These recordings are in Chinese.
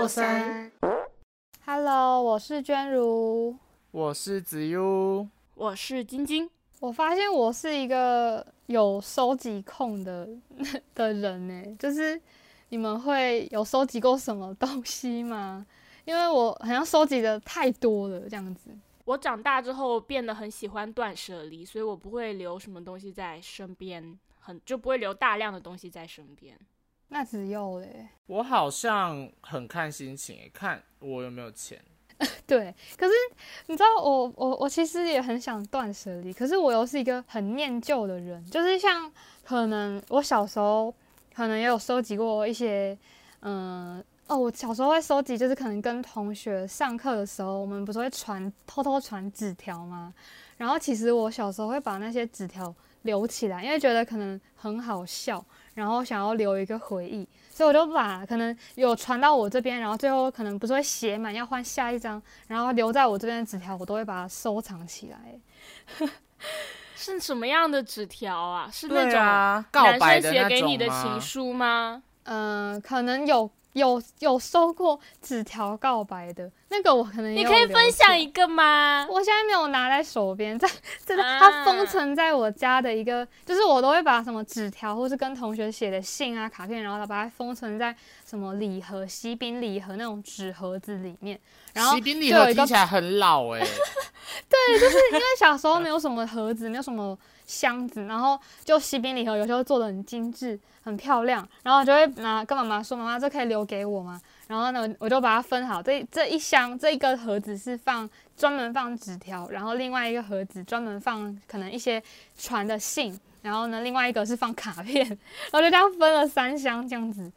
过三。Hello，我是娟如。我是子悠，我是晶晶。我发现我是一个有收集控的 的人呢，就是你们会有收集过什么东西吗？因为我好像收集的太多了，这样子。我长大之后变得很喜欢断舍离，所以我不会留什么东西在身边，很就不会留大量的东西在身边。那只有嘞，我好像很看心情诶，看我有没有钱。对。可是你知道我，我我其实也很想断舍离，可是我又是一个很念旧的人，就是像可能我小时候可能也有收集过一些，嗯。哦，我小时候会收集，就是可能跟同学上课的时候，我们不是会传偷偷传纸条吗？然后其实我小时候会把那些纸条留起来，因为觉得可能很好笑，然后想要留一个回忆，所以我就把可能有传到我这边，然后最后可能不是会写满要换下一张，然后留在我这边的纸条，我都会把它收藏起来。是什么样的纸条啊？是那种男生写给你的情书吗？嗯、可能有有有收过纸条告白的那个，我可能也你可以分享一个吗？我现在没有拿在手边，在真的它封存在我家的一个，就是我都会把什么纸条或是跟同学写的信啊、卡片，然后把它封存在什么礼盒、喜饼礼盒那种纸盒子里面。然后喜饼礼盒听起来很老哎、因为小时候没有什么盒子，没有什么箱子，然后就喜饼礼盒有时候做的很精致、很漂亮，然后就会拿跟妈妈说：“妈妈，这可以留给我吗？”然后呢，我就把它分好，这这一箱这一个盒子是放专门放纸条，然后另外一个盒子专门放可能一些传的信，然后呢，另外一个是放卡片，然后就这样分了三箱这样子，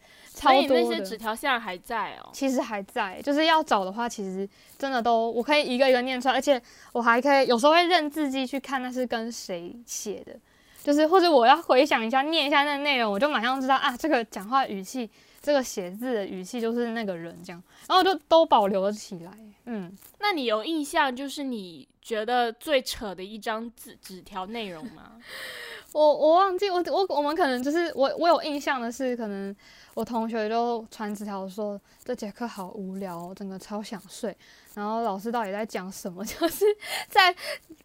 超所以多的。那些纸条现在还在哦。其实还在，就是要找的话，其实真的都我可以一个一个念出来，而且我还可以有时候会认字迹去看那是跟谁写的，就是或者我要回想一下念一下那个内容，我就马上知道啊，这个讲话语气，这个写字的语气就是那个人这样，然后我就都保留了起来。嗯，那你有印象，就是你觉得最扯的一张纸纸条内容吗？我我忘记我我我们可能就是我我有印象的是，可能我同学就传纸条说这节课好无聊哦，整个超想睡。然后老师到底在讲什么？就是在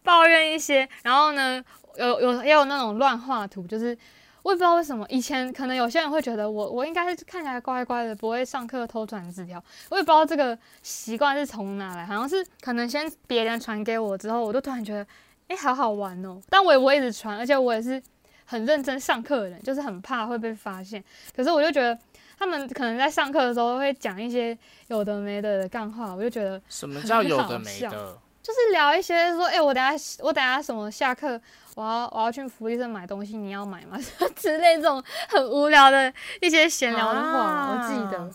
抱怨一些。然后呢，有有也有那种乱画图，就是我也不知道为什么，以前可能有些人会觉得我我应该是看起来乖乖的，不会上课偷传纸条。我也不知道这个习惯是从哪来，好像是可能先别人传给我之后，我就突然觉得。哎、好好玩哦！但我也不会一直传，而且我也是很认真上课的人，就是很怕会被发现。可是我就觉得他们可能在上课的时候会讲一些有的没的的干话，我就觉得什么叫有的没的？就是聊一些说，哎、我等下我等下什么下课，我要我要去福利社买东西，你要买吗？之类这种很无聊的一些闲聊的话，啊我记得。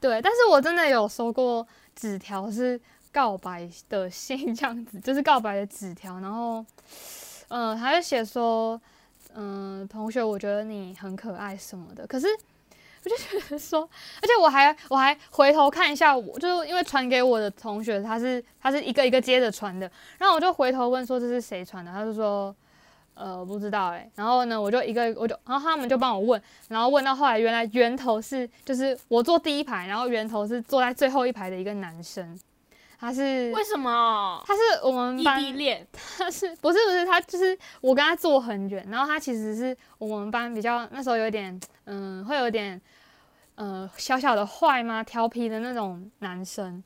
对，但是我真的有收过纸条是告白的信，这样子就是告白的纸条，然后，嗯、他就写说，嗯、同学，我觉得你很可爱什么的，可是。我就觉得说，而且我还我还回头看一下，我就是因为传给我的同学，他是他是一个一个接着传的，然后我就回头问说这是谁传的，他就说呃不知道哎、然后呢我就一个我就然后他们就帮我问，然后问到后来原来源头是就是我坐第一排，然后源头是坐在最后一排的一个男生，他是为什么？他是我们异班地恋？他是不是不是他就是我跟他坐很远，然后他其实是我们班比较那时候有点嗯会有点呃小小的坏吗调皮的那种男生，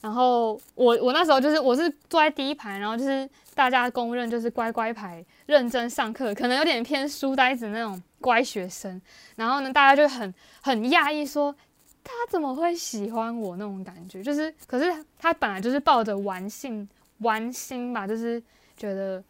然后我我那时候就是我是坐在第一排，然后就是大家公认就是乖乖牌，认真上课，可能有点偏书呆子那种乖学生，然后呢大家就很很讶异说。他怎么会喜欢我那种感觉？就是，可是他本来就是抱着玩性、玩心吧，就是觉得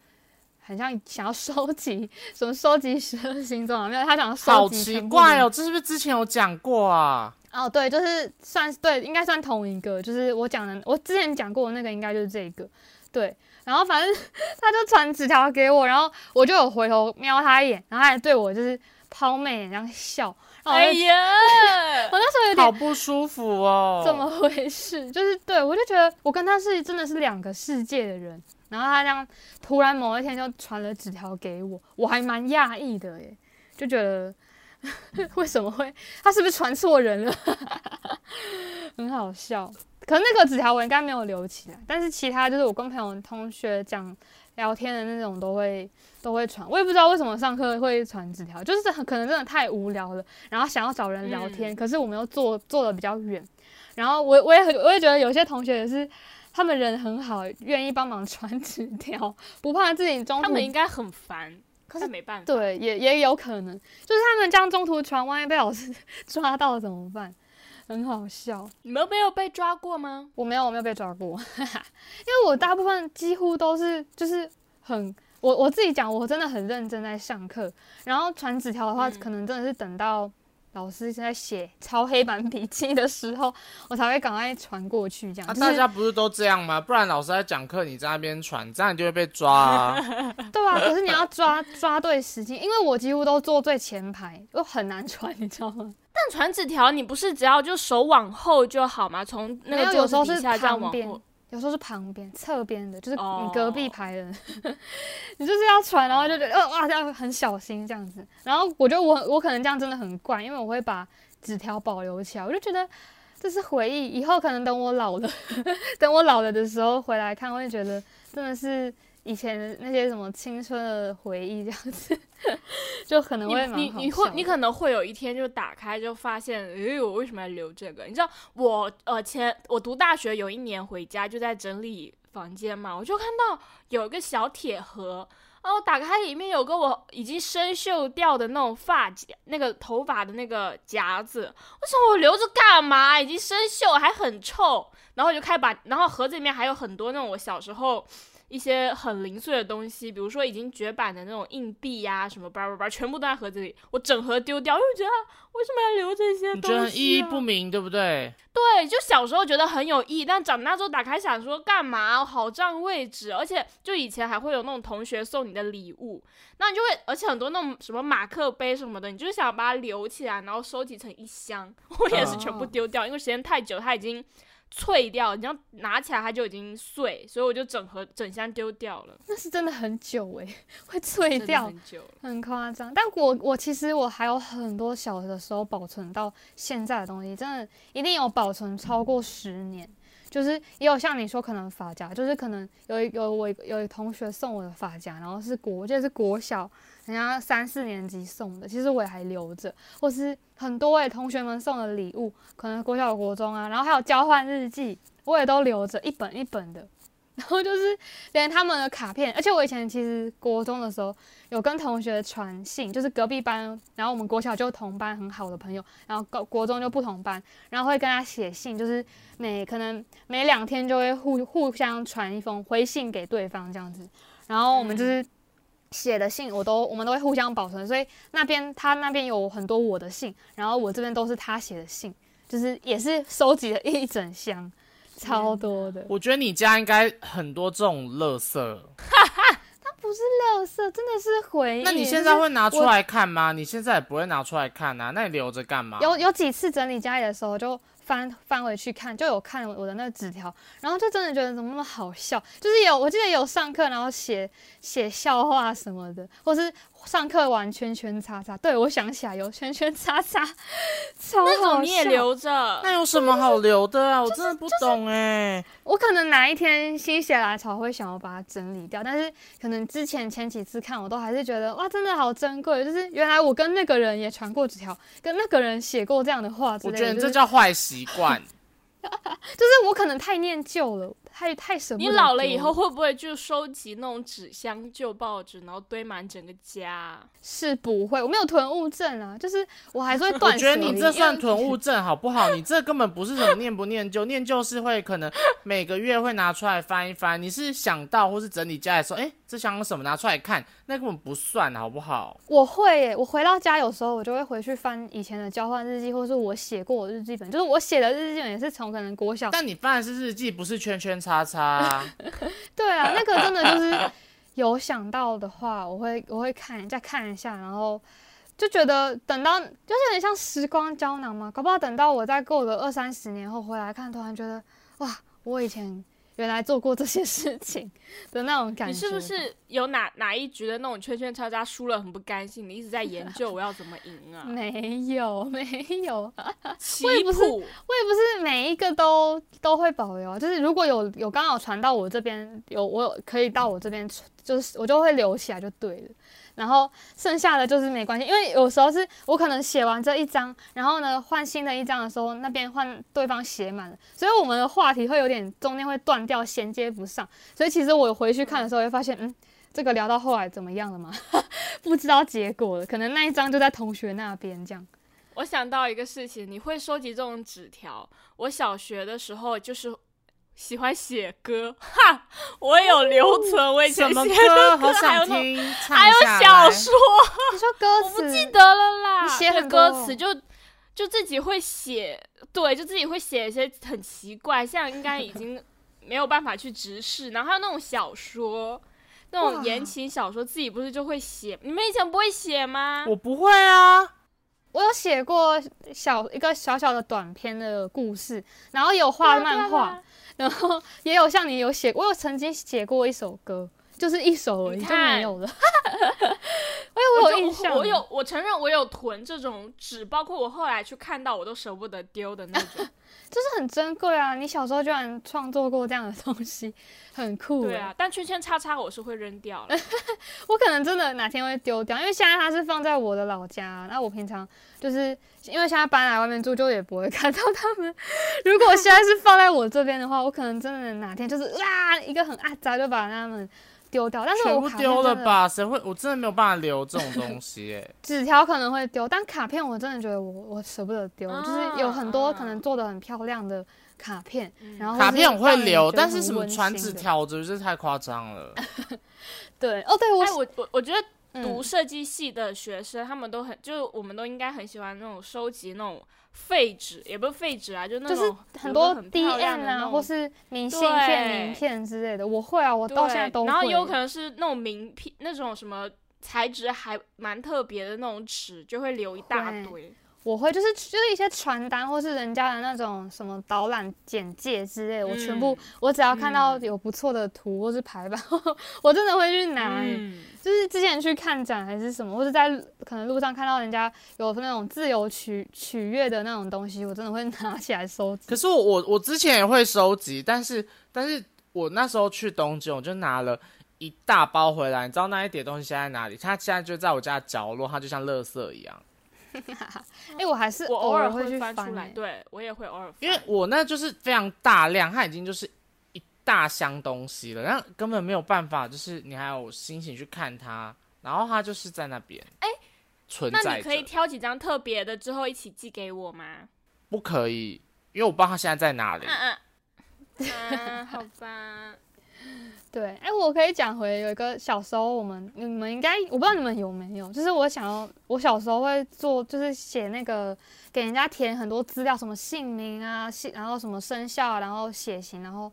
很像想要收集什么收集十二星座啊，没有，他想要收集好奇怪哦，这是不是之前有讲过啊？哦，对，就是算对，应该算同一个，就是我讲的，我之前讲过的那个应该就是这个，对。然后反正他就传纸条给我，然后我就有回头瞄他一眼，然后他还对我就是抛媚眼这样笑，哎呀，我那时候有点好不舒服哦。怎么回事？就是对我就觉得我跟他是真的是两个世界的人，然后他这样突然某一天就传了纸条给我，我还蛮讶异的耶，就觉得 为什么会他是不是传错人了？很好笑。可是那个纸条我应该没有留起来，但是其他就是我跟朋友、同学讲聊天的那种都会都会传。我也不知道为什么上课会传纸条，就是很可能真的太无聊了，然后想要找人聊天，嗯可是我们又坐坐的比较远，然后我我也很我也觉得有些同学也是。他们人很好，愿意帮忙传纸条，不怕自己中途他们应该很烦，可是没办法。对，也也有可能，就是他们这样中途传，万一被老师 抓到怎么办？很好笑。你们没有被抓过吗？我没有，我没有被抓过，因为我大部分几乎都是就是很我我自己讲，我真的很认真在上课，然后传纸条的话，嗯可能真的是等到老师在写抄黑板笔记的时候，我才会赶快传过去，这样。啊，就是大家不是都这样吗？不然老师在讲课，你在那边传，这样你就会被抓啊。对啊，可是你要抓 抓对时机，因为我几乎都坐最前排，又很难传，你知道吗？但传纸条你不是只要就手往后就好吗？从那个有时候是桌子底下这样往后。有时候是旁边、侧边的，就是哦你隔壁排的人，你就是要传，然后就觉得呃哇，要很小心这样子。然后我觉得我我可能这样真的很怪，因为我会把纸条保留起来，我就觉得这是回忆，以后可能等我老了，等我老了的时候回来看，会觉得真的是以前那些什么青春的回忆这样子，就可能会蛮你你你会你可能会有一天就打开就发现，诶，我为什么要留这个？你知道我呃前我读大学有一年回家就在整理房间嘛，我就看到有一个小铁盒，然后打开里面有个我已经生锈掉的那种发夹，那个头发的那个夹子，为什么我留着干嘛？已经生锈还很臭，然后我就开始把，然后盒子里面还有很多那种我小时候。一些很零碎的东西，比如说已经绝版的那种硬币呀、什么叭叭叭，全部都在盒子里，我整盒丢掉，因为我觉得为什么要留这些你东西、啊？觉得意义不明，对不对？对，就小时候觉得很有意义，但长大之后打开想说干嘛，好占位置，而且就以前还会有那种同学送你的礼物，那你就会，而且很多那种什么马克杯什么的，你就是想把它留起来，然后收集成一箱。我也是全部哦丢掉，因为时间太久，它已经脆掉，你要拿起来它就已经碎，所以我就整盒整箱丢掉了，那是真的很久诶、会脆掉。很久。很夸张，但我我其实我还有很多小的时候保存到现在的东西，真的一定有保存超过十年。就是也有像你说，可能发夹，就是可能有有我有一同学送我的发夹，然后是国，就是国小，人家三四年级送的，其实我也还留着，或是很多位、同学们送的礼物，可能国小、国中啊，然后还有交换日记，我也都留着一本一本的。然后就是连他们的卡片，而且我以前其实国中的时候有跟同学传信，就是隔壁班，然后我们国小就同班很好的朋友，然后高国中就不同班，然后会跟他写信，就是每可能每两天就会互互相传一封回信给对方这样子，然后我们就是写的信我都我们都会互相保存，所以那边他那边有很多我的信，然后我这边都是他写的信，就是也是收集了一整箱，超多的。我觉得你家应该很多这种垃圾。不是垃圾，真的是回忆。那你现在会拿出来看吗？你现在也不会拿出来看啊？那你留着干嘛？有有几次整理家里的时候，就翻翻回去看，就有看我的那个纸条，然后就真的觉得怎么那么好笑，就是有我记得有上课，然后写写笑话什么的，或是上课玩圈圈叉叉。对我想起来有圈圈叉叉，超那好种你也留着，那有什么好留的啊？我真的不懂哎、我可能哪一天心血来潮会想要把它整理掉，但是可能之前前几次看，我都还是觉得哇，真的好珍贵，就是原来我跟那个人也传过纸条，跟那个人写过这样的话之类的。我觉得你这叫坏习惯。就是我可能太念旧了，太太舍不得。你老了以后，会不会就收集那种纸箱、旧报纸，然后堆满整个家？是不会，我没有囤物症啊，就是我还是会 断我舍离。觉得你这算囤物症好不好？你这根本不是什么念不念旧，念旧是会可能每个月会拿出来翻一翻。你是想到或是整理家的时候，哎、这箱有什么拿出来看，那根本不算好不好？我会耶，我回到家有时候我就会回去翻以前的交换日记，或是我写过我日记本，就是我写的日记本也是从可能国小。但你翻的是日记，不是圈圈叉叉。对啊，那个真的就是有想到的话，我会我会看再看一下，然后就觉得等到就是很像时光胶囊嘛，搞不好等到我再过个二三十年后回来看，突然觉得哇，我以前。原来做过这些事情 的那种感觉。你是不是有哪哪一局的那种圈圈叉叉输了很不甘心？你一直在研究 我要怎么赢啊？没有 没有，棋我也不是谱我也不是每一个都都会保留啊，就是如果有有刚好传到我这边，有我有可以到我这边，就是我就会留起来就对了。然后剩下的就是没关系，因为有时候是我可能写完这一张，然后呢换新的一张的时候，那边换对方写满了，所以我们的话题会有点中间会断掉，衔接不上。所以其实我回去看的时候，会发现，嗯，这个聊到后来怎么样了吗？不知道结果了，可能那一张就在同学那边这样。我想到一个事情，你会收集这种纸条？我小学的时候就是喜欢写歌，哈，我有留存，我以前什么写歌？还有那种想听，还有小说，你说歌我不记得了啦。你写对很多哦歌词就就自己会写，对，就自己会写一些很奇怪，现在应该已经没有办法去直视。然后还有那种小说，那种言情小说，自己不是就会写？你们以前不会写吗？我不会啊，我有写过小一个小小的短篇的故事，然后有画漫画，，然后也有像你有写，我有曾经写过一首歌，就是一首而已就没有了。我有我有就印象，我有，我承认我有囤这种纸，包括我后来去看到我都舍不得丢的那种。就是很珍贵啊！你小时候居然创作过这样的东西，很酷、欸。对啊，，但圈圈叉叉我是会扔掉了。我可能真的哪天会丢掉，因为现在它是放在我的老家，那我平常就是因为现在搬来外面住，就也不会看到它们。如果现在是放在我这边的话，我可能真的哪天就是啊一个很阿杂就把它们丢掉。但是我卡全丢了？吧？谁会？我真的没有办法留这种东西哎。纸条可能会丢，但卡片我真的觉得我我舍不得丢，啊就是有很多可能做的很漂亮的卡片，嗯然后卡片我会留，但是什么传？纸条，我觉得这太夸张了。对，哦，对我哎，我我我觉得嗯读设计系的学生，他们都很，就我们都应该很喜欢那种收集那种废纸，也不是废纸啊，就那就是种很多 DM 啊，或是明信片、对名片之类的，我会啊，我到现在都会。然后有可能是那种名片，那种什么材质还蛮特别的那种纸，就会留一大堆。我会就是就是一些传单或是人家的那种什么导览简介之类的，我全部嗯我只要看到嗯有不错的图或是排版，我真的会去拿、欸。嗯，就是之前去看展还是什么，或是在可能路上看到人家有那种自由取取悦的那种东西，我真的会 拿起来收集。可是我我我之前也会收集，但是但是我那时候去东京，我就拿了一大包回来。你知道那一叠东西现在在哪里？它现在就在我家的角落，它就像垃圾一样。哎、我还是我偶尔尔会去翻出来，欸对我也会偶尔翻，因为我那就是非常大量，它已经就是一大箱东西了，那根本没有办法，就是你还有心情去看它，然后它就是在那边，哎存在那你可以，挑几张特别的，之后一起寄给我吗？不可以，因为我不知道它现在在哪里。嗯嗯，啊，好吧，对，哎、我可以讲回有一个小时候我们你们应该我不知道你们有没有，就是我想要我小时候会做，就是写那个给人家填很多资料，什么姓名啊，姓然后什么生肖，然后血型，然后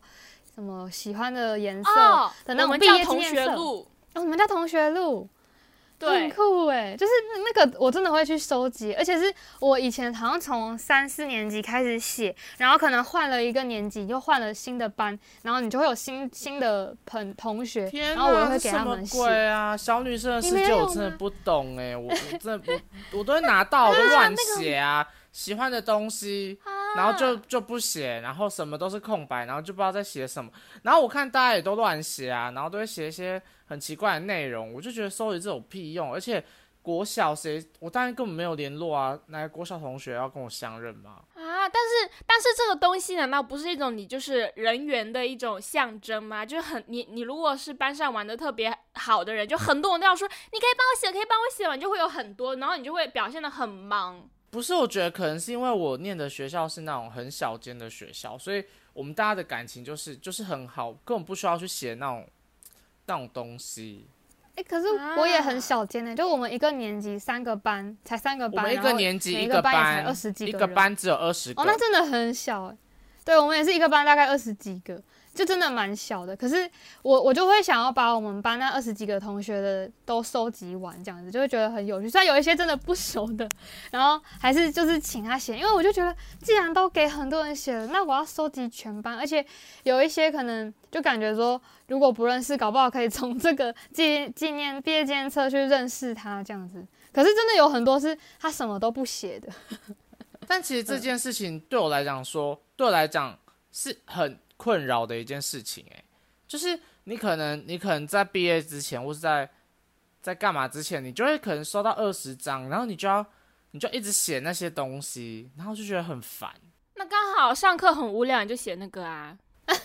什么喜欢的颜色。哦，的那种我们叫毕业纪同学念册录，哦，你们叫同学录，很，酷哎，就是那个我真的会去收集，而且是我以前好像从三四年级开始写，然后可能换了一个年级，又换了新的班，然后你就会有新新的朋同学，天然后我也，会给他们写。鬼啊！小女生的世界我真的不懂哎、我我真的我我都会拿到，我都乱写啊，喜欢的东西，然后就就不写，然后什么都是空白，然后就不知道在写什么。然后我看大家也都乱写啊，然后都会写一些很奇怪的内容，我就觉得收集这有屁用，而且。国小谁，我当然根本没有联络啊！哪个国小同学要跟我相认吗？啊，但是但是这个东西难道不是一种你就是人缘的一种象征吗？就是很你你如果是班上玩的特别好的人，就很多人都要说你可以帮我写，可以帮我写完，就会有很多，然后你就会表现的很忙。不是，我觉得可能是因为我念的学校是那种很小间的学校，所以我们大家的感情就是就是很好，根本不需要去写那种那种东西。哎、可是我也很小间呢、就我们一个年级三个班，才三个班，我们一个年级一个班才二十几个一个班只有二十个。哦，那真的很小哎、对，我们也是一个班，大概二十几个，就真的蛮小的。可是我我就会想要把我们班那二十几个同学的都收集完，这样子就会觉得很有趣。虽然有一些真的不熟的，然后还是就是请他写，因为我就觉得既然都给很多人写了，那我要收集全班，而且有一些可能就感觉说，如果不认识，搞不好可以从这个纪纪念毕业纪念册去认识他这样子。可是真的有很多是他什么都不写的。但其实这件事情对我来讲说，对我来讲是很困扰的一件事情。诶，就是你可能你可能在毕业之前，或是在在干嘛之前，你就会可能收到二十张，然后你就要你就一直写那些东西，然后就觉得很烦。那刚好上课很无聊，你就写那个啊。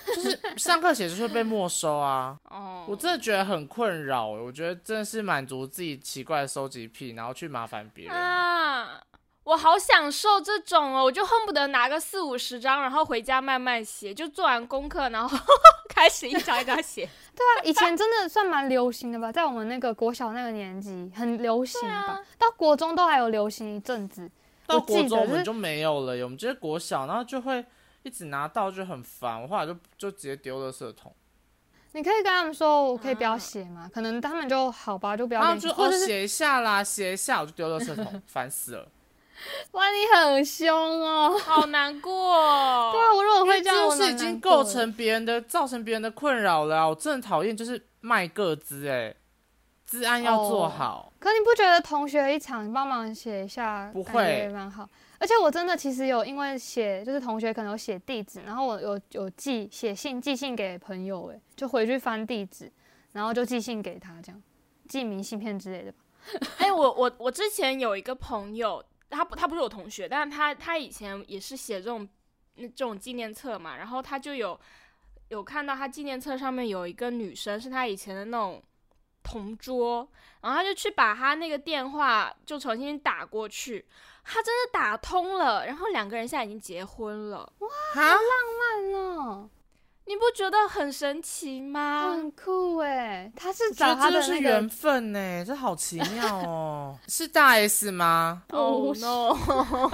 就是上课写就会被没收啊。哦，我真的觉得很困扰。我觉得真的是满足自己奇怪的收集癖，然后去麻烦别人啊。我好享受这种哦，我就恨不得拿个四五十张，然后回家慢慢写，就做完功课，然后 开始一张一张写。对啊，以前真的算蛮流行的吧，在我们那个国小那个年纪很流行吧，到国中都还有流行一阵子。到国中我们就没有了，我们觉得国小，然后就会一直拿到就很烦，我后来就就直接丢了色桶。你可以跟他们说，我可以不要写嘛？可能他们就好吧，就不要。然后就哦写一下啦，写一下我就丢了色桶，烦死了。哇，你很凶哦，好难过。对啊，我如果会这样，是已经构成别人的，造成别人的困扰了。我真的讨厌，就是卖个资，哎，治安要做好。可你不觉得同学一场帮忙写一下，不会蛮好？而且我真的其实有因为写，就是同学可能有写地址，然后我有有寄写信寄信给朋友，哎，就回去翻地址，然后就寄信给他，这样寄明信片之类的吧。哎，我我我之前有一个朋友。他不，他不是我同学，但是他他以前也是写这种那这种纪念册嘛，然后他就有有看到他纪念册上面有一个女生是他以前的那种同桌，然后他就去把他那个电话就重新打过去，他真的打通了，然后两个人现在已经结婚了，哇，好浪漫哦！你不觉得很神奇吗？很酷哎，他是找他的是缘分呢，这好奇妙哦。是大 S 吗？Oh no！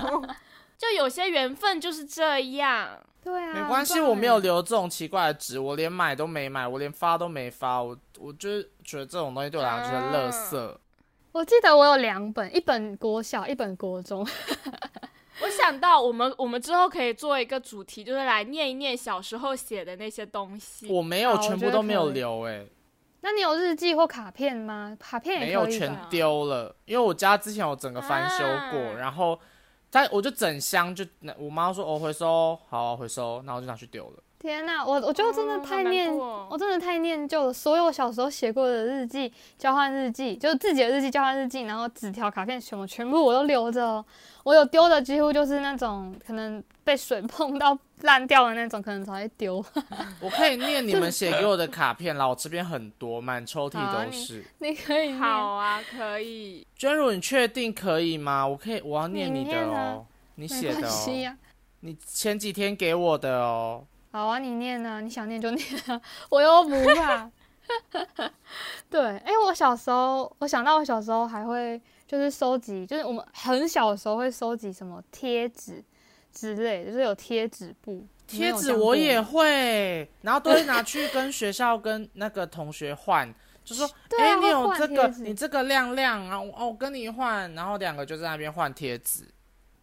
就有些缘分就是这样。对啊，没关系，我没有留这种奇怪的纸，我连买都没买，我连发都没发，我我就是觉得这种东西对我来讲就是垃圾。我记得我有两本，一本国小，一本国中。我想到我们我们之后可以做一个主题，就是来念一念小时候写的那些东西。我没有，全部都没有留哎。那你有日记或卡片吗？卡片没有，全丢了。因为我家之前有整个翻修过，然后在我就整箱就，我妈说哦回收，好回收，然后就拿去丢了。天呐，我我觉得真的太念，我真的太念旧了。所有小时候写过的日记、交换日记，就是自己的日记、交换日记，然后纸条、卡片什么，全部我都留着。我有丢的，几乎就是那种可能被水碰到烂掉的那种，可能才会丢。我可以念你们写给我的卡片啦，我这边很多，满抽屉都是。你可以好啊，可以。娟如，你确定可以吗？我可以，我要念你的哦，你写的哦，你前几天给我的哦。好啊，你念啊，你想念就念啊，我又不怕。对，哎，我小时候，我想到我小时候还会就是收集，就是我们很小的时候会收集什么贴纸之类，就是有贴纸布。贴纸我也会，然后都会拿去跟学校跟那个同学换，就说，哎，你有这个，你这个亮亮啊，哦，我跟你换，然后两个就在那边换贴纸。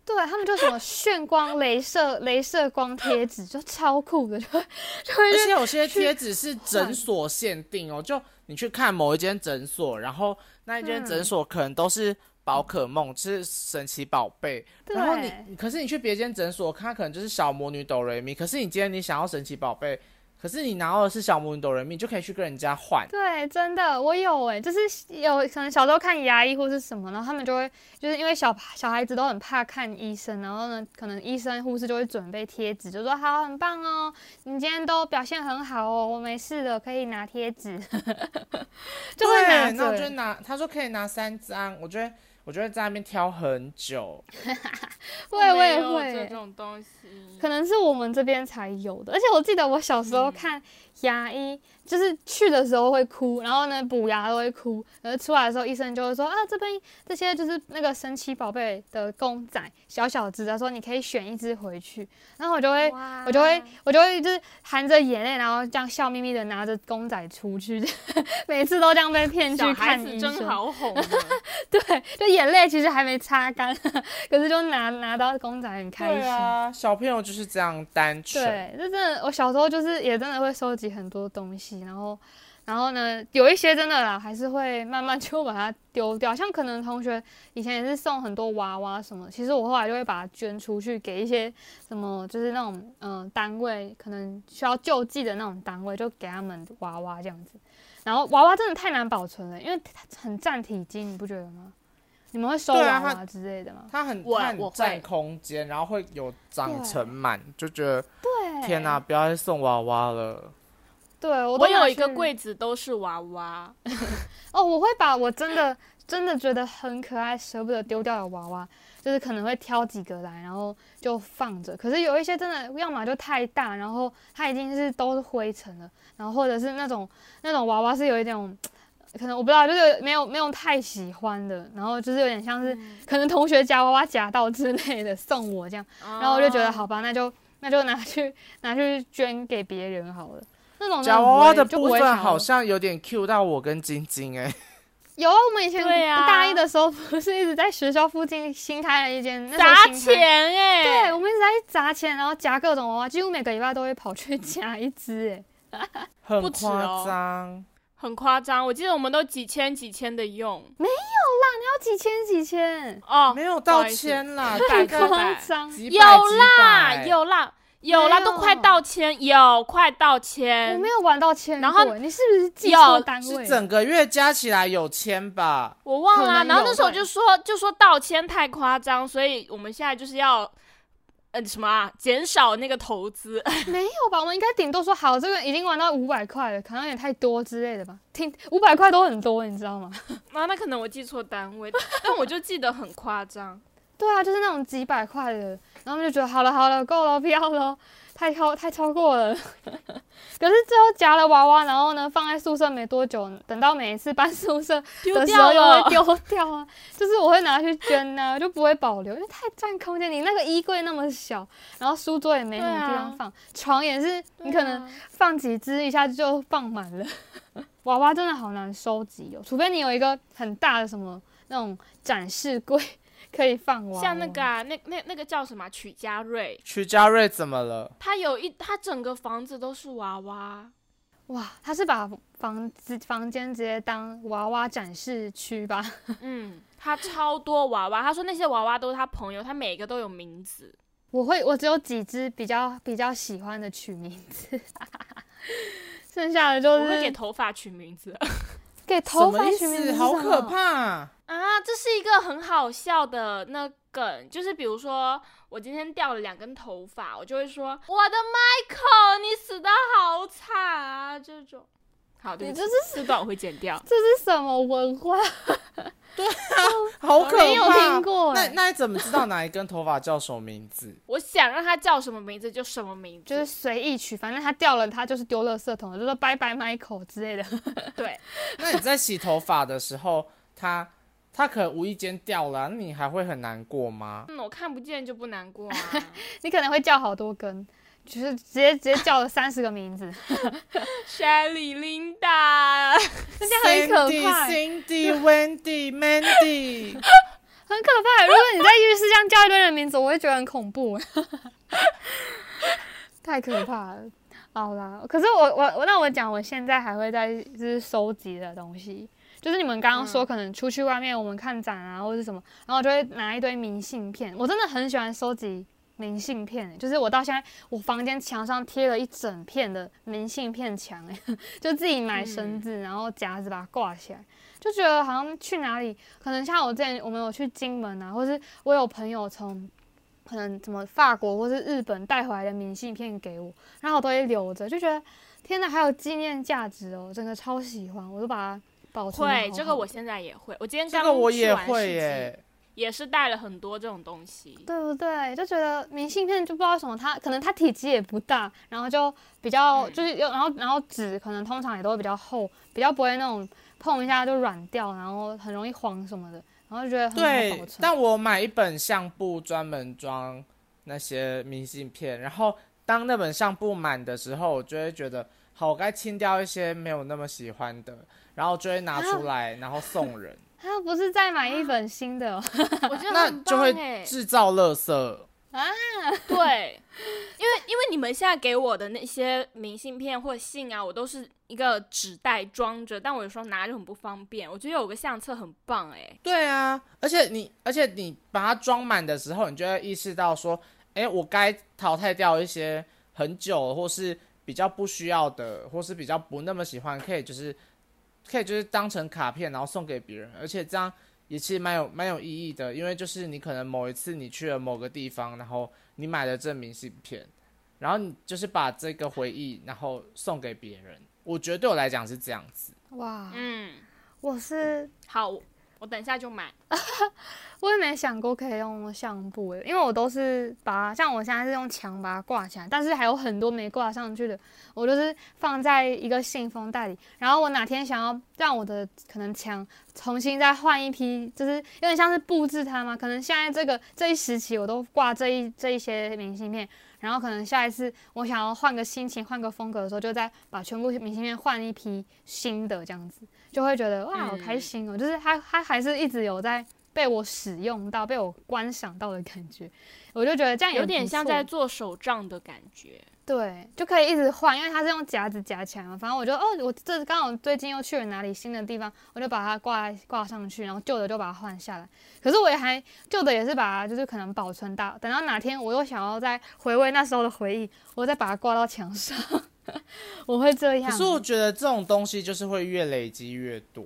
对他们就什么炫光、镭射、镭射光贴纸，就超酷的，就就会。而且有些贴纸是诊所限定哦，就你去看某一间诊所，然后那一间诊所可能都是宝可梦，是神奇宝贝。然后你，可是你去别间诊所，它可能就是小魔女哆瑞咪。可是你今天你想要神奇宝贝。可是你拿到的是小魔女哆人命，就可以去跟人家换。对，真的，我有哎，就是有可能小时候看牙医或是什么，然后他们就会就是因为小小孩子都很怕看医生，然后呢，可能医生护士就会准备贴纸，就说好，很棒哦，你今天都表现很好哦，我没事的，可以拿贴纸。对，那我就拿，他说可以拿三张，我觉得我就会在那边挑很久。会，我也没有这会，种东西。可能是我们这边才有的。而且我记得我小时候嗯看牙医，就是去的时候会哭，然后呢补牙都会哭，然后出来的时候医生就会说啊，这边这些就是那个神奇宝贝的公仔，小小只他，说你可以选一只回去，然后我就会。我就会，我就会就是含着眼泪，然后这样笑眯眯的拿着公仔出去，每次都这样被骗去小孩看医生真。好哄啊。对，就眼泪其实还没擦干，可是就拿拿到公仔很开心。对啊，小朋友就是这样单纯。对，这真的，我小时候就是也真的会收集很多东西，然后，然后呢，有一些真的啦，还是会慢慢就把它丢掉。像可能同学以前也是送很多娃娃什么，其实我后来就会把它捐出去给一些什么，就是那种嗯、呃单位，可能需要救济的那种单位，就给他们娃娃这样子。然后娃娃真的太难保存了，因为它很占体积，你不觉得吗？你们会收娃娃之类的吗？它很我它很占空间，然后会有长成满，就觉得对，天哪、不要再送娃娃了。对我我有一个柜子都是娃娃，哦，我会把我真的真的觉得很可爱、舍不得丢掉的娃娃，就是可能会挑几个来，然后就放着。可是有一些真的，要么就太大，然后它已经是都是灰尘了，然后或者是那种那种娃娃是有一点，可能我不知道，就是没有没有太喜欢的，然后就是有点像是嗯可能同学夹娃娃夹到之类的送我这样，然然后我就觉得好吧，那就那就拿去拿去捐给别人好了。那种夹娃娃的部分好像有点 Q 到我跟晶晶哎、有啊，我们以前大一的时候不是一直在学校附近新开了一间，砸。钱哎、对，我们一直在砸钱，然后夹各种娃娃，几乎每个礼拜都会跑去夹一只。哎，很不止夸哦张。很夸张。我记得我们都几千几千的用没有啦，你要几千几千，哦，没有到千啦，太 大概夸张。有啦有啦有啦，都快到千，有快到我没。有玩到千然后，你是不是记错单位？是整个月加起来有千吧？我忘了然后那时候就说就说到千太夸张，所以我们现在就是要呃什么啊，减少那个投资。没有吧？我们应该顶多说好，这个已经玩到五百块了，可能有点太多之类的吧。听五百块都很多，你知道吗？啊，那可能我记错单位，但我就记得很夸张。对啊，就是那种几百块的，然后就觉得好了好了，够了，不要了，太超太超过了。可是最后夹了娃娃，然后呢放在宿舍没多久，等到每一次搬 宿舍丢的时候又会丢掉啊，就是我会拿去捐啊、就不会保留，因为太占空间。你那个衣柜那么小，然后书桌也没什么地方放，床也是你可能放几只一下就放满了。娃娃真的好难收集哦，除非你有一个很大的什么那种展示柜可以放娃娃。像那个啊，那那那个叫什么啊曲家瑞，曲家瑞怎么了？他有一他整个房子都是娃娃。哇，他是把房子房间直接当娃娃展示区吧？嗯，他超多娃娃，他说那些娃娃都是他朋友，他每个都有名字。我会，我只有几只比较比较喜欢的取名字，剩下的就我会给头发取名字 给头发取名字好可！怕！啊，这是一个很好笑的那梗，就是比如说我今天掉了两根头发，我就会说我的 Michael，你死的好惨啊，这种。好，对你这是这段我会剪掉。这是什么文化？对啊 好可怕没有怕！听过那哎、那你怎么知道 哪一根头发叫什么名字？我想让它叫什么名字就什么名字，就是随意取，反正它掉了，它就是丢垃圾桶了，就说拜拜 Michael 之类的。对，那你在洗头发的时候，它它可能无意间掉了啊、那你还会很难过吗？嗯，我看不见就不难过啊。你可能会叫好多根，就是直接直接叫了三十个名字，Shelly、Linda，那这样很可怕、Cindy、Wendy、Mandy，很可怕。如果你在浴室这样叫一堆人名字，我会觉得很恐怖，太可怕了。好啦，可是我我我那我讲，我现在还会在就是收集的东西，就是你们刚刚说，嗯可能出去外面我们看展啊，或者是什么，然后就会拿一堆明信片。我真的很喜欢收集明信片、欸就是我到现在我房间墙上贴了一整片的明信片墙，哎，就自己买绳子，然后夹子把它挂起来。就觉得好像去哪里，可能像我之前我们有去金门啊，或是我有朋友从可能什么法国或是日本带回来的明信片给我，然后我都会留着，就觉得天哪，还有纪念价值哦，真的超喜欢，我都把它保存得好会，这个我现在也会。我今天这刚个我也会耶。也是带了很多这种东西。对不对？就觉得明信片就不知道什么它可能它体积也不大，然后就比较、嗯就是又，然后然后纸可能通常也都会比较厚，比较不会那种碰一下就软掉，然后很容易黄什么的，然后就觉得很好对保，存。但我买一本相簿专门装那些明信片，然后当那本相簿满的时候，我就会觉得好，我该清掉一些没有那么喜欢的，然后就会拿出来，然后送人，他不是再买一本新的、哦，我觉得那就会制造垃圾啊。对，因为因为你们现在给我的那些明信片或信啊，我都是一个纸袋装着，但我有时候拿着很不方便。我觉得有个相册很棒哎。对啊，而且你，而且你把它装满的时候，你就会意识到说，哎，我该淘汰掉一些很久或是比较不需要的，或是比较不那么喜欢，可以就是可以就是当成卡片，然后送给别人，而且这样也其实蛮有蛮有意义的，因为就是你可能某一次你去了某个地方，然后你买了这明信片，然后你就是把这个回忆然后送给别人，我觉得对我来讲是这样子。哇，嗯，我是好，我等一下就买。我也没想过可以用相簿诶，因为我都是把像我现在是用墙把它挂起来，但是还有很多没挂上去的，我就是放在一个信封袋里。然后我哪天想要让我的可能墙重新再换一批，就是有点像是布置它嘛。可能现在这个这一时期我都挂这一这一些明信片，然后可能下一次我想要换个心情、换个风格的时候，就再把全部明信片换一批新的，这样子就会觉得哇，好开心哦！就是它它还是一直有在。被我使用到、被我观赏到的感觉，我就觉得这样有点像在做手账的感觉。对，就可以一直换，因为它是用夹子夹起来嘛。反正我就哦，我这刚好最近又去了哪里新的地方，我就把它挂挂上去，然后旧的就把它换下来。可是我也还旧的也是把它就是可能保存到，等到哪天我又想要再回味那时候的回忆，我再把它挂到墙上。我会这样。可是我觉得这种东西就是会越累积越多。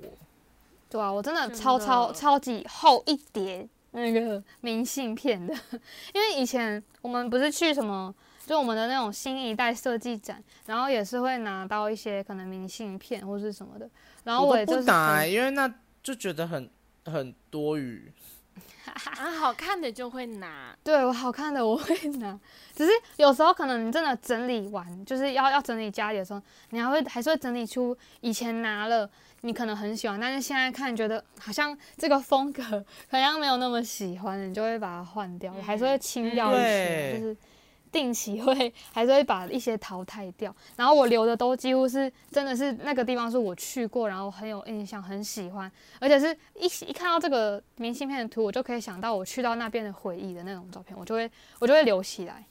对啊，我真的超超的超级厚一叠那个 明信片的，因为以前我们不是去什么，就我们的那种新一代设计展，然后也是会拿到一些可能明信片或是什么的，然后我也就是都不拿、欸，因为那就觉得很很多余。啊，好看的就会拿。对我好看的我会拿，只是有时候可能你真的整理完，就是要要整理家里的时候，你还会还是会整理出以前拿了你可能很喜欢，但是现在看觉得好像这个风格 好像没有那么喜欢，你就会把它换掉，还是会清掉一些，对就是定期会还是会把一些淘汰掉。然后我留的都几乎是真的是那个地方是我去过，然后很有印象，很喜欢，而且是一一看到这个明信片的图，我就可以想到我去到那边的回忆的那种照片，我就会我就会留起来，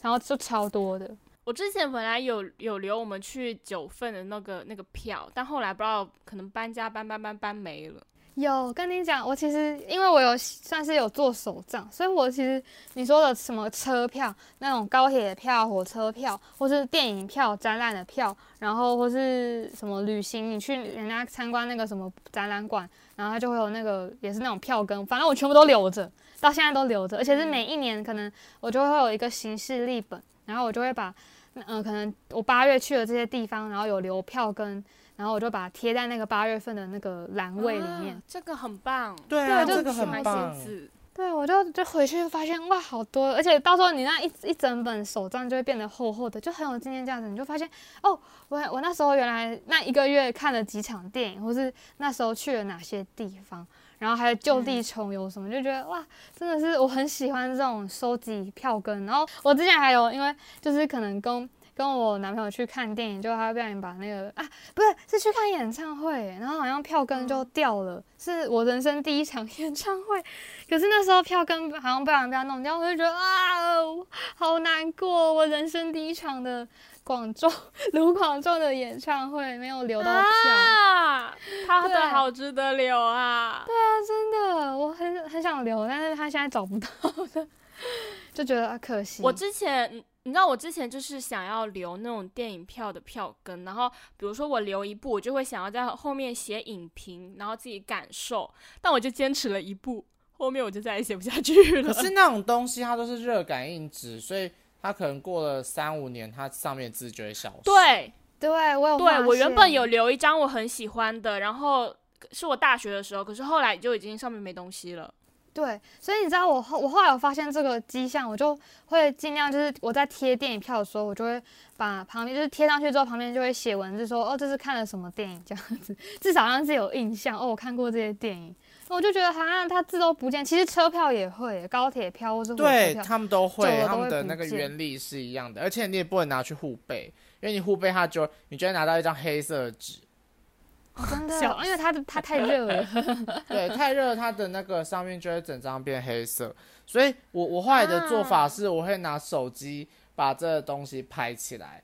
然后就超多的。我之前本来有有留我们去九份的那个那个票，但后来不知道可能搬家搬搬搬搬没了。有跟你讲，我其实因为我有算是有做手账，所以我其实你说的什么车票、那种高铁票、火车票，或是电影票、展览的票，然后或是什么旅行，你去人家参观那个什么展览馆，然后他就会有那个也是那种票根，反正我全部都留着，到现在都留着，而且是每一年可能我就会有一个行事历本，然后我就会把，嗯、可能我八月去了这些地方，然后有留票根。然后我就把它贴在那个八月份的那个栏位里面，啊这个很棒，对啊，这个很棒。对，我就就回去发现哇，好多，而且到时候你那一一整本手账就会变得厚厚的，就很有纪念价值。你就发现哦，我我那时候原来那一个月看了几场电影，或是那时候去了哪些地方，然后还有就地重游什么，就觉得哇，真的是我很喜欢这种收集票根。然后我之前还有因为就是可能跟跟我男朋友去看电影，就他不小心把那个啊，不是是去看演唱会，然后好像票根就掉了，是我人生第一场演唱会。可是那时候票根好像不小心被他弄掉，我就觉得啊，好难过！我人生第一场的广州卢广仲的演唱会没有留到票，啊，他的好值得留啊！对啊真的，我很很想留，但是他现在找不到的，就觉得啊可惜。我之前，你你知道，我之前就是想要留那种电影票的票根，然后比如说我留一部，我就会想要在后面写影评，然后自己感受，但我就坚持了一部，后面我就再也写不下去了。可是 那种东西它都是热感应纸，所以它可能过了三五年，它上面字就会消失。对对我有对我原本有留一张我很喜欢的，然后是我大学的时候，可是后来就已经上面没东西了。对，所以你知道我后我后来有发现这个迹象，我就会尽量就是我在贴电影票的时候，我就会把旁边就是贴上去之后，旁边就会写文字说哦这是看了什么电影这样子，至少让自己有印象哦我看过这些电影。我就觉得好像他字都不见，其实车票也会，高铁票或是火车票，对他们都会，他们的那个原理是一样的，而且你也不能拿去互背，因为你互背它就你就会拿到一张黑色的纸，哦真的因为它的它太热了。对，太热，它的那个上面就会整张变黑色。所以我我后来的做法是，我会拿手机把这个东西拍起来。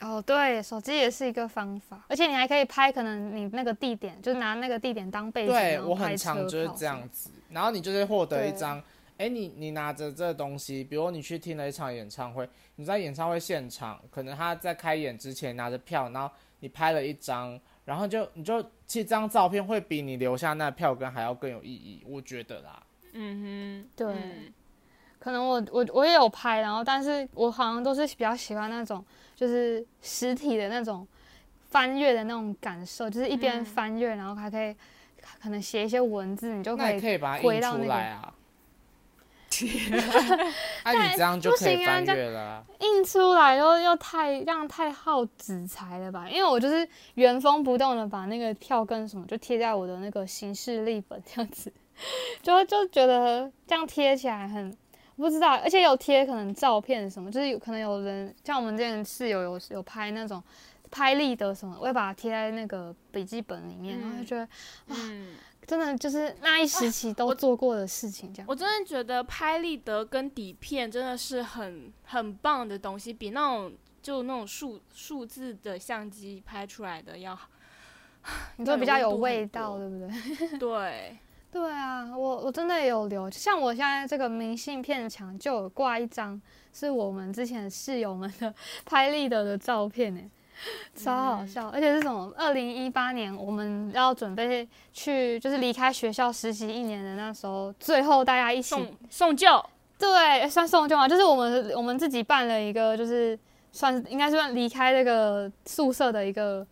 哦，对，手机也是一个方法，而且你还可以拍，可能你那个地点，就拿那个地点当背景，对我很常就是这样子，然后你就是获得一张，哎，你你拿着这个东西，比如你去听了一场演唱会，你在演唱会现场，可能他在开演之前拿着票，然后你拍了一张，然后就你就其实这张照片会比你留下那票根还要更有意义，我觉得啦。嗯哼，对。嗯。可能我我我也有拍，然后但是我好像都是比较喜欢那种就是实体的那种翻阅的那种感受，就是一边嗯。翻阅，然后还可以可能写一些文字，你就可以把它印出回到 那啊。你这样就不可以翻行啊这样阅了啊、印出来又又太让太耗纸材了吧？因为我就是原封不动的把那个票根什么就贴在我的那个行事历本这样子，就就觉得这样贴起来很不知道，而且有贴可能照片什么，就是有可能有人像我们之前室友有有拍那种拍立得什么，我会把它贴在那个笔记本里面，然后就觉得嗯，真的就是那一时期都做过的事情，这样。我真的觉得拍立得跟底片真的是很很棒的东西，比那种就那种数数字的相机拍出来的要好。你说比较有味道，对不对？对，对啊，我我真的有留，像我现在这个明信片墙就有挂一张，是我们之前室友们的 拍立得的照片呢，超好笑，而且是什么？二零一八年我们要准备去，就是离开学校实习一年的那时候，最后大家一起送送旧，对，算送旧嘛，就是我们我们自己办了一个，就是算应该算离开这个宿舍的一个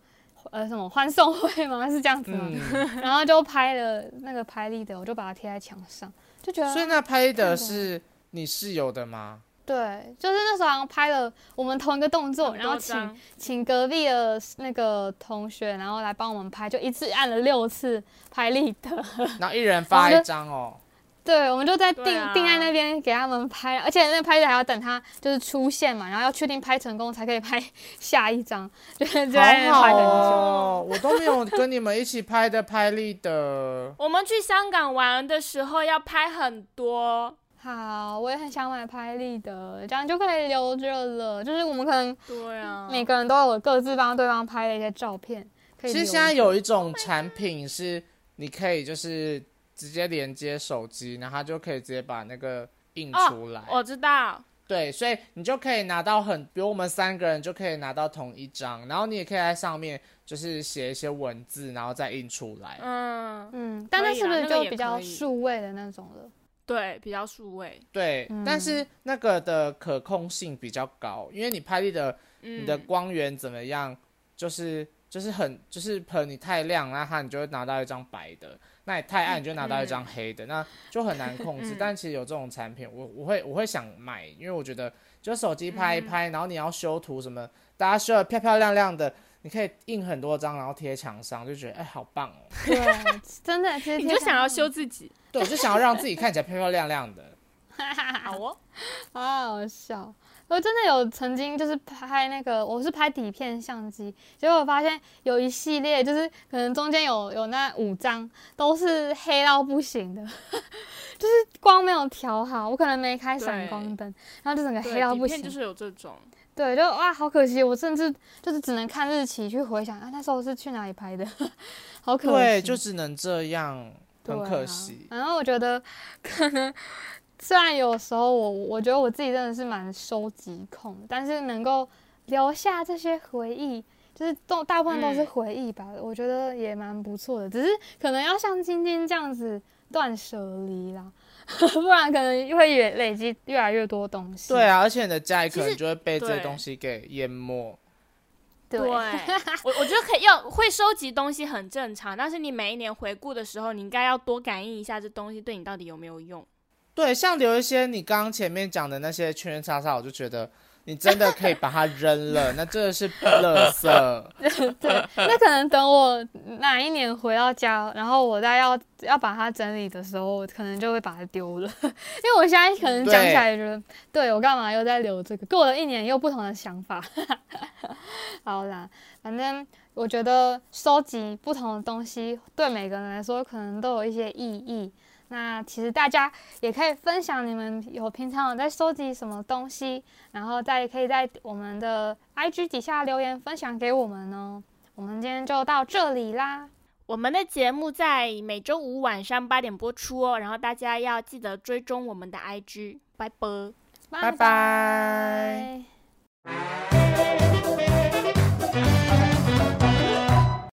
呃什么欢送会吗？是这样子吗？嗯，然后就拍了那个拍立得，我就把它贴在墙上，就觉得所以那拍的看是你室友的吗？对，就是那时候好像拍了我们同一个动作，然后请请隔壁的那个同学，然后来帮我们拍，就一次按了六次拍立得。然后一人发一张哦。对，我们就在定、啊定在那边给他们拍，而且那个拍立得还要等他就是出现嘛，然后要确定拍成功才可以拍 下一张，就是就在那边好好拍很久。哦，我都没有跟你们一起拍的拍立得。我们去香港玩的时候要拍很多，好，我也很想买拍立得，这样就可以留着了。就是我们可能对啊，每个人都有各自帮对方拍的一些照片，可以其实现在有一种产品是你可以就是直接连接手机，然后它就可以直接把那个印哦出来。我知道，对，所以你就可以拿到很，比如我们三个人就可以拿到同一张，然后你也可以在上面就是写一些文字，然后再印出来。嗯，嗯，但那是不是就比较数位的那种了？对，比较数位，对，但是那个的可控性比较高，因为你拍立得嗯，你的光源怎么样，就是就是很就是可能你太亮，那它你就会拿到一张白的；那你太暗，你就拿到一张黑的，那就很难控制。嗯。但其实有这种产品，我我会我会想买，因为我觉得就手机拍一嗯。拍，然后你要修图什么，大家修的漂漂亮亮的，你可以印很多张，然后贴墙上，就觉得哎好棒哦。对，真的，你就想要修自己，对，我就想要让自己看起来漂漂亮亮的。好哦，好好笑。我真的有曾经就是拍那个，我是拍底片相机，结果我发现有一系列就是可能中间有有那五张都是黑到不行的，就是光没有调好，我可能没开闪光灯，然后就整个黑，到不行。底片就是有这种，对，就哇，好可惜，我甚至就是只能看日期去回想啊，那时候是去哪里拍的，好可惜。对，就只能这样，很可惜。然后我觉得可能虽然有时候我我觉得我自己真的是蛮收集控，但是能够留下这些回忆，就是都大部分都是嗯回忆吧，我觉得也蛮不错的。只是可能要像今天这样子断舍离啦，不然可能会越累积越来越多东西。对啊，而且你的家里可能就会被这些东西给淹没。对，我我觉得可以要会收集东西很正常，但是你每一年回顾的时候，你应该要多感应一下这东西对你到底有没有用。对，像留一些你刚刚前面讲的那些圈圈叉叉，我就觉得你真的可以把它扔了，那真的是垃圾。对，那可能等我哪一年回到家，然后我再要要把它整理的时候，我可能就会把它丢了，因为我现在可能讲起来觉得，对。我干嘛又在留这个？过了一年又不同的想法。好啦，反正我觉得收集不同的东西对。每个人来说可能都有一些意义。那其实大家也可以分享你们有平常有在收集什么东西，然后再可以在我们的 IG 底下留言分享给我们哦。我们今天就到这里啦。我们的节目在每周五晚上八点播出哦，然后大家要记得追踪我们的 IG。拜拜，拜拜。